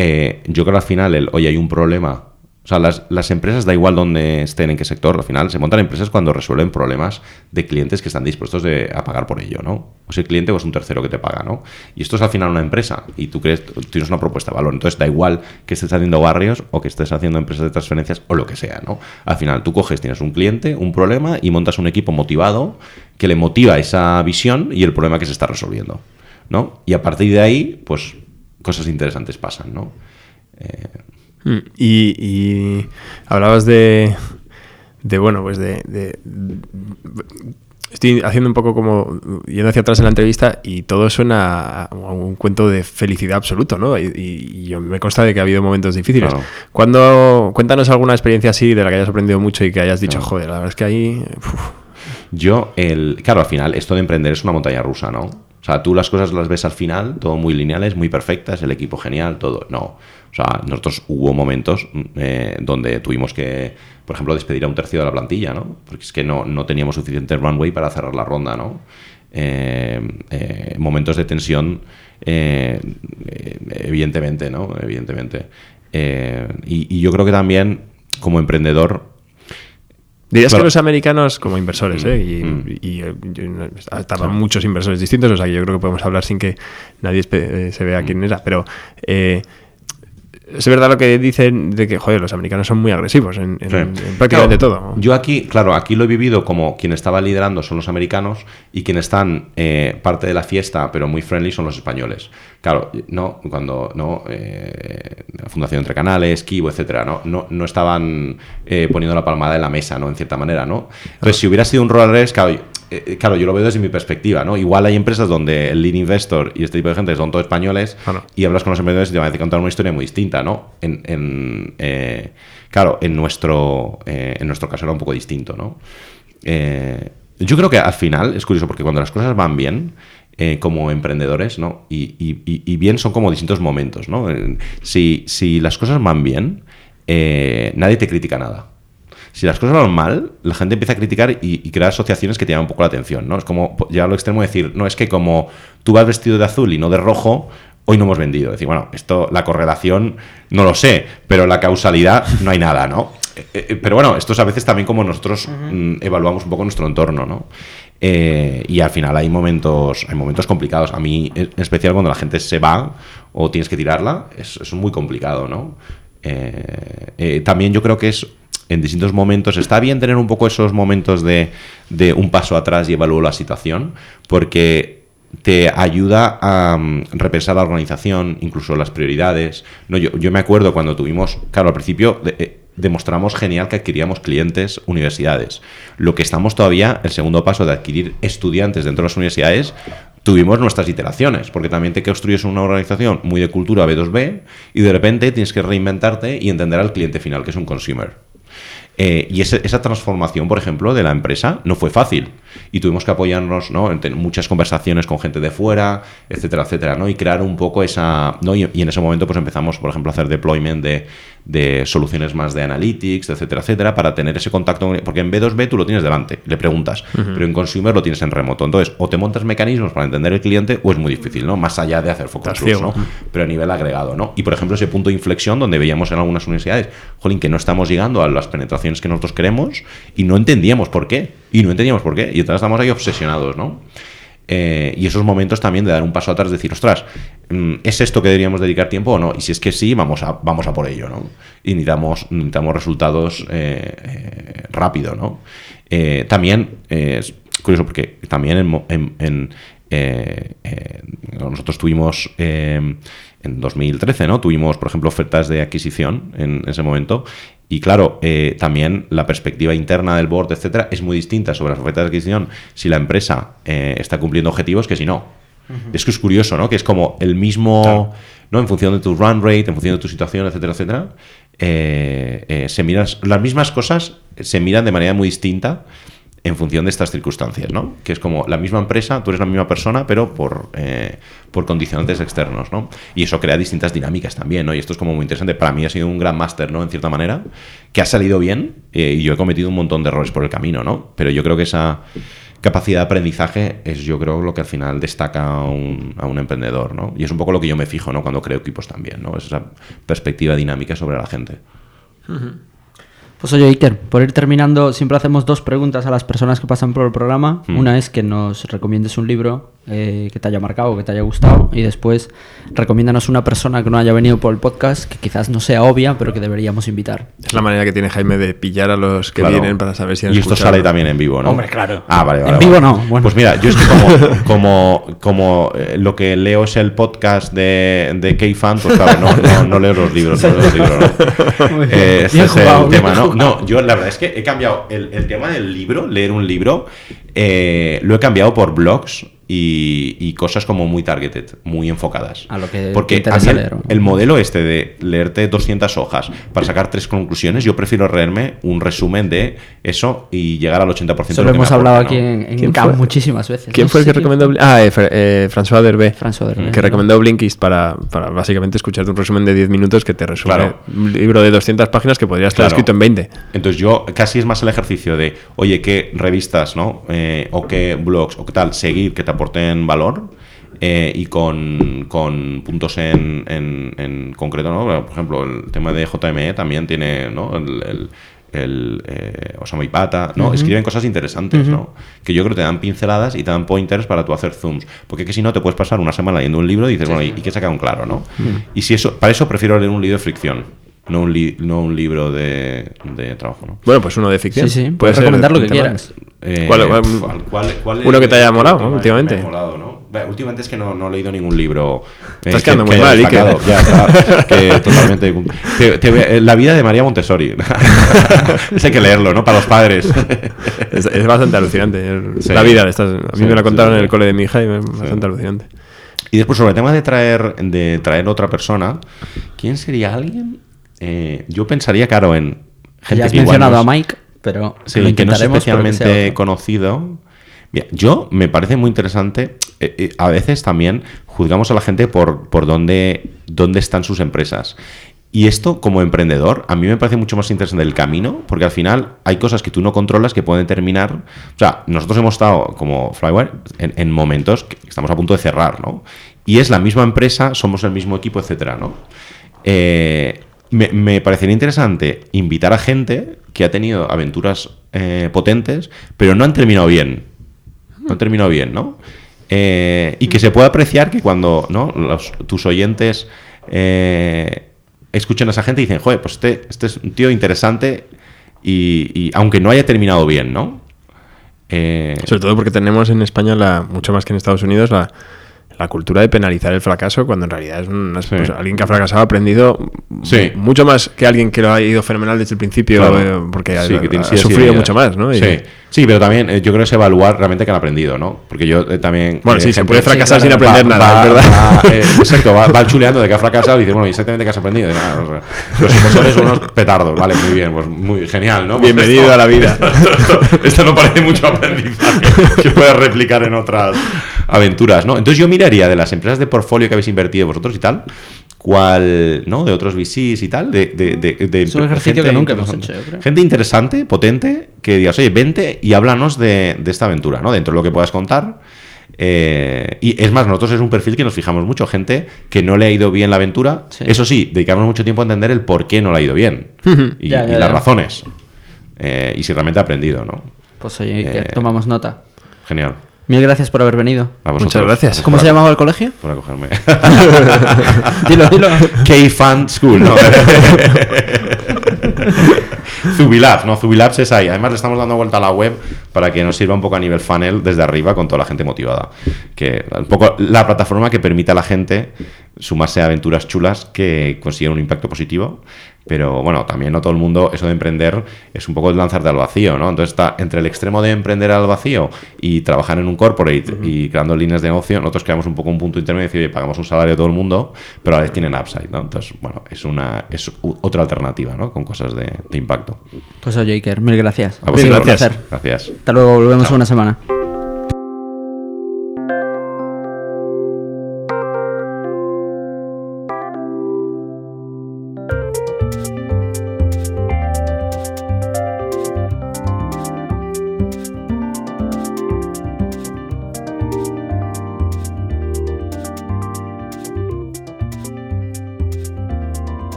Eh, yo creo al final el, oye, hay un problema. O sea, las, las empresas, da igual dónde estén, en qué sector, al final se montan empresas cuando resuelven problemas de clientes que están dispuestos a pagar por ello, ¿no? O es el cliente o es un tercero que te paga, ¿no? Y esto es al final una empresa y tú crees, tienes una propuesta de valor. Entonces da igual que estés haciendo barrios o que estés haciendo empresas de transferencias o lo que sea, ¿no? Al final tú coges, tienes un cliente, un problema y montas un equipo motivado que le motiva esa visión y el problema que se está resolviendo, ¿no? Y a partir de ahí, pues cosas interesantes pasan, ¿no? Eh, Y, y hablabas de, de bueno, pues de, de- Estoy haciendo un poco como yendo hacia atrás en la entrevista y todo suena a un cuento de felicidad absoluto, ¿no? Y, y- y yo me consta de que ha habido momentos difíciles. Claro. Cuando, cuéntanos alguna experiencia así de la que hayas aprendido mucho y que hayas dicho, Claro. joder, la verdad es que ahí... uf". Yo, el, claro, al final, esto de emprender es una montaña rusa, ¿no? O sea, tú las cosas las ves al final, todo muy lineales, muy perfectas, el equipo genial, todo. No. O sea, nosotros hubo momentos eh, donde tuvimos que, por ejemplo, despedir a un tercio de la plantilla, ¿no? Porque es que no, no teníamos suficiente runway para cerrar la ronda, ¿no? Eh, eh, momentos de tensión, evidentemente, ¿no? Evidentemente. Y yo creo que también, como emprendedor, Dirías Claro. que los americanos, como inversores, ¿eh? y, Mm. y, eh, estaban muchos inversores distintos, o sea que yo creo que podemos hablar sin que nadie eh, se Mm. vea quién era, pero eh, es verdad lo que dicen de que, joder, los americanos son muy agresivos en, en- Sí. en prácticamente Claro, todo. Yo aquí, claro, aquí lo he vivido como quien estaba liderando son los americanos y quien están eh, parte de la fiesta, pero muy friendly, son los españoles. Claro, no, cuando no, eh, la Fundación Entre Canales, Kibo, etcétera, no, no, no estaban eh, poniendo la palmada en la mesa, ¿no? En cierta manera, ¿no? Entonces, si hubiera sido un rol al revés, claro, eh, claro, yo lo veo desde mi perspectiva, ¿no? Igual hay empresas donde el lead investor y este tipo de gente son todos españoles Claro. y hablas con los emprendedores y te van a contar una historia muy distinta, ¿no? En, en, eh, claro, en nuestro, eh, en nuestro caso era un poco distinto, ¿no? Yo creo que al final es curioso porque cuando las cosas van bien, eh, como emprendedores, ¿no? Y, y- y- bien son como distintos momentos, ¿no? Eh, Si, si las cosas van bien, eh, nadie te critica nada. Si las cosas van mal, la gente empieza a criticar y, y crear asociaciones que te llaman un poco la atención, ¿no? Es como llegar al extremo de decir, no, es que como tú vas vestido de azul y no de rojo, hoy no hemos vendido. Es decir, bueno, esto, la correlación, no lo sé, pero la causalidad no hay nada, ¿no? Eh, eh, pero bueno, esto es a veces también como nosotros mm, evaluamos un poco nuestro entorno, ¿no? Eh, y al final hay momentos, hay momentos complicados. A mí, en especial cuando la gente se va o tienes que tirarla, es, es muy complicado, ¿no? Eh, también yo creo que es en distintos momentos. Está bien tener un poco esos momentos de, de un paso atrás y evaluar la situación, porque te ayuda a mm, repensar la organización, incluso las prioridades. No, yo, yo me acuerdo cuando tuvimos, claro, al principio de- demostramos genial que adquiríamos clientes universidades. Lo que estamos todavía, el segundo paso de adquirir estudiantes dentro de las universidades, tuvimos nuestras iteraciones, porque también te construyes una organización muy de cultura B2B y de repente tienes que reinventarte y entender al cliente final, que es un consumer. Eh, y esa transformación, por ejemplo, de la empresa no fue fácil. Y tuvimos que apoyarnos ¿no? en muchas conversaciones con gente de fuera, etcétera, etcétera, ¿no? Y crear un poco esa... ¿no? Y, y en ese momento pues empezamos, por ejemplo, a hacer deployment de, de soluciones más de analytics, etcétera, etcétera, para tener ese contacto. con- Porque en B2B tú lo tienes delante, le preguntas, pero en consumer lo tienes en remoto. Entonces, o te montas mecanismos para entender el cliente o es muy difícil, ¿no? Más allá de hacer focus groups, pero a nivel agregado, ¿no? Y por ejemplo, ese punto de inflexión donde veíamos en algunas universidades, jolín, que no estamos llegando a las penetraciones que nosotros queremos y no entendíamos por qué. Y no entendíamos por qué. Y entonces estamos ahí obsesionados, ¿no? Eh, y esos momentos también de dar un paso atrás, decir, ostras, mm, ¿es esto que deberíamos dedicar tiempo o no? Y si es que sí, vamos a, vamos a por ello, ¿no? Y necesitamos, necesitamos resultados eh, eh, rápido, ¿no? También es curioso porque también en, en- en, eh, eh, nosotros tuvimos en 2013, ¿no? Tuvimos, por ejemplo, ofertas de adquisición en ese momento. Y claro, eh, también la perspectiva interna del board, etcétera, es muy distinta sobre las ofertas de adquisición si la empresa eh, está cumpliendo objetivos que si no. Es que es curioso, ¿no? Que es como el mismo, ¿no? En función de tu run rate, en función de tu situación, etcétera, etcétera, eh, eh, se miran, las mismas cosas se miran de manera muy distinta en función de estas circunstancias, ¿no? Que es como la misma empresa, tú eres la misma persona, pero por, eh, por condicionantes externos, ¿no? Y eso crea distintas dinámicas también, ¿no? Y esto es como muy interesante. Para mí ha sido un gran máster, ¿no? En cierta manera, que ha salido bien eh, y yo he cometido un montón de errores por el camino, ¿no? Pero yo creo que esa capacidad de aprendizaje es, yo creo, lo que al final destaca a un, a un emprendedor, ¿no? Y es un poco lo que yo me fijo, ¿no? Cuando creo equipos también, ¿no? Es esa perspectiva dinámica sobre la gente. Pues oye, Iker, por ir terminando, siempre hacemos dos preguntas a las personas que pasan por el programa. Mm. Una es que nos recomiendes un libro eh, que te haya marcado, que te haya gustado, y después recomiéndanos una persona que no haya venido por el podcast, que quizás no sea obvia, pero que deberíamos invitar. Es la manera que tiene Jaime de pillar a los que Claro. vienen para saber si han Y esto escuchado. sale también en vivo, ¿no? Hombre, claro. Ah, vale, vale. En vivo no, bueno. Pues mira, yo es que como, como, como, eh, lo que leo es el podcast de, de K-Fan, pues claro, no, no, no leo los libros. No leo los libros ¿no? Eh, este es jugado, el tema, ¿no? No, yo la verdad es que he cambiado el, el tema del libro, leer un libro, eh, lo he cambiado por blogs y, y cosas como muy targeted, muy enfocadas. A lo que te Porque a interesa mí el- leer, ¿no? el modelo este de leerte 200 hojas para sacar tres conclusiones, yo prefiero leerme un resumen de eso y llegar al 80% de Eso lo me hemos aporta, hablado ¿no? aquí en, en ¿Quién muchísimas veces. ¿Quién No fue el que recomendó? Bli- Ah, eh, eh, François Derbe. François Derbe. Que recomendó Blinkist para, para básicamente escucharte un resumen de 10 minutos que te resume Claro. un libro de 200 páginas que podría estar Claro. escrito en 20. Entonces yo casi es más el ejercicio de, oye, qué revistas, ¿no? Eh, o qué blogs o qué tal, seguir que te aporten valor eh, y con, con puntos en, en- en concreto, ¿no? Por ejemplo, el tema de JME también tiene, ¿no? El, el, el, eh, Osama Ipata, ¿no? Escriben cosas interesantes, ¿no? Que yo creo que te dan pinceladas y te dan pointers para tú hacer zooms. Porque que si no te puedes pasar una semana leyendo un libro y dices, bueno, ¿y, y qué saca un claro, no? Y si eso, para eso prefiero leer un libro de fricción, no un, li- no un libro de, de trabajo, ¿no? Bueno, pues uno de ficción. Sí, sí, Puede puedes recomendar lo que quieras. Eh, ¿Cuál- cuál- ¿cuál- cuál- uno es que te haya molado, últimamente? me ha molado, ¿no? Bueno, últimamente es que no, no he leído ningún libro. eh, Estás que- quedando que muy mal, Iker. Ya, está, que totalmente. Te- te a- la vida de María Montessori. Ese hay que leerlo, ¿no? Para los padres. Es, es bastante alucinante. el- Sí. La vida de estas. A mí Sí, me la contaron sí. en el cole de mi hija y es bastante alucinante. Y después, sobre el tema de traer, de traer otra persona, ¿quién sería alguien? Eh, yo pensaría, claro, en gente ya has que igual mencionado no a Mike, pero Sí, lo que no es especialmente conocido. Mira, yo me parece muy interesante. eh, eh, a veces también juzgamos a la gente por, por dónde, dónde están sus empresas. Y esto, como emprendedor, a mí me parece mucho más interesante el camino, porque al final hay cosas que tú no controlas que pueden terminar. O sea, nosotros hemos estado como Flyware en, en momentos que estamos a punto de cerrar, ¿no? Y es la misma empresa, somos el mismo equipo, etcétera, ¿no? Eh, me, me parecería interesante invitar a gente que ha tenido aventuras eh, potentes, pero no han terminado bien. No han terminado bien, ¿no? Eh, y que se pueda apreciar que cuando ¿no? Tus oyentes eh, escuchen a esa gente y dicen, joder, pues este, este es un tío interesante y, y aunque no haya terminado bien, ¿no? Eh, Sobre todo porque tenemos en España, la, mucho más que en Estados Unidos, la, la cultura de penalizar el fracaso cuando en realidad es un- Sí. pues, alguien que ha fracasado ha aprendido Sí. mucho más que alguien que lo ha ido fenomenal desde el principio Claro. eh, porque ha, que ha sufrido mucho más, ¿no? Y- Sí. Pero también eh, yo creo que es evaluar realmente que han aprendido, ¿no? Porque yo eh, también... Bueno, eh, sí, se puede fracasar Sí, sin aprender va- nada, va- es verdad. va, eh, exacto, va, va chuleando de que ha fracasado y dice, bueno, ¿y exactamente qué has aprendido? Y nada, o sea, los inversores son unos petardos, vale, muy bien, pues muy genial, ¿no? Pues Bienvenido esto- a la vida. Esto, esto- esto no parece mucho aprendizaje que puedas replicar en otras aventuras, ¿no? Entonces yo miraría de las empresas de portfolio que habéis invertido vosotros y tal, cuál, ¿no? De otros VCs y tal, de... de, de- de- Es un ejercicio gente que nunca hemos interesante. hecho, yo creo. Gente interesante, potente, que digas, oye, vente y háblanos de, de esta aventura, ¿no? Dentro de lo que puedas contar. Eh, y es más, nosotros es un perfil que nos fijamos mucho, gente que no le ha ido bien la aventura. Sí. Eso sí, dedicamos mucho tiempo a entender el por qué no le ha ido bien y, Ya, ya, y las ya. razones. Eh, y si realmente ha aprendido, ¿no? Pues oye, Eh, tomamos nota. Genial. Mil gracias por haber venido. A Muchas gracias. ¿Cómo se llamaba el colegio? Por acogerme. dilo, dilo. K-Fan School, ¿no? Zubilabs, ¿no? Zubilabs es ahí. Además, le estamos dando vuelta a la web para que nos sirva un poco a nivel funnel desde arriba con toda la gente motivada. Que un poco la plataforma que permite a la gente sumarse a aventuras chulas que consiguen un impacto positivo. Pero bueno, también no todo el mundo, eso de emprender es un poco lanzarte al vacío, ¿no? Entonces está entre el extremo de emprender al vacío y trabajar en un corporate y creando líneas de negocio, nosotros creamos un poco un punto intermedio y decir, oye, pagamos un salario a todo el mundo, pero a la vez tienen upside, ¿no? Entonces, bueno, es una es otra alternativa, ¿no? Con cosas de, de impacto. Pues oye, Iker, mil gracias. A. Gracias. Hasta luego, volvemos en una semana.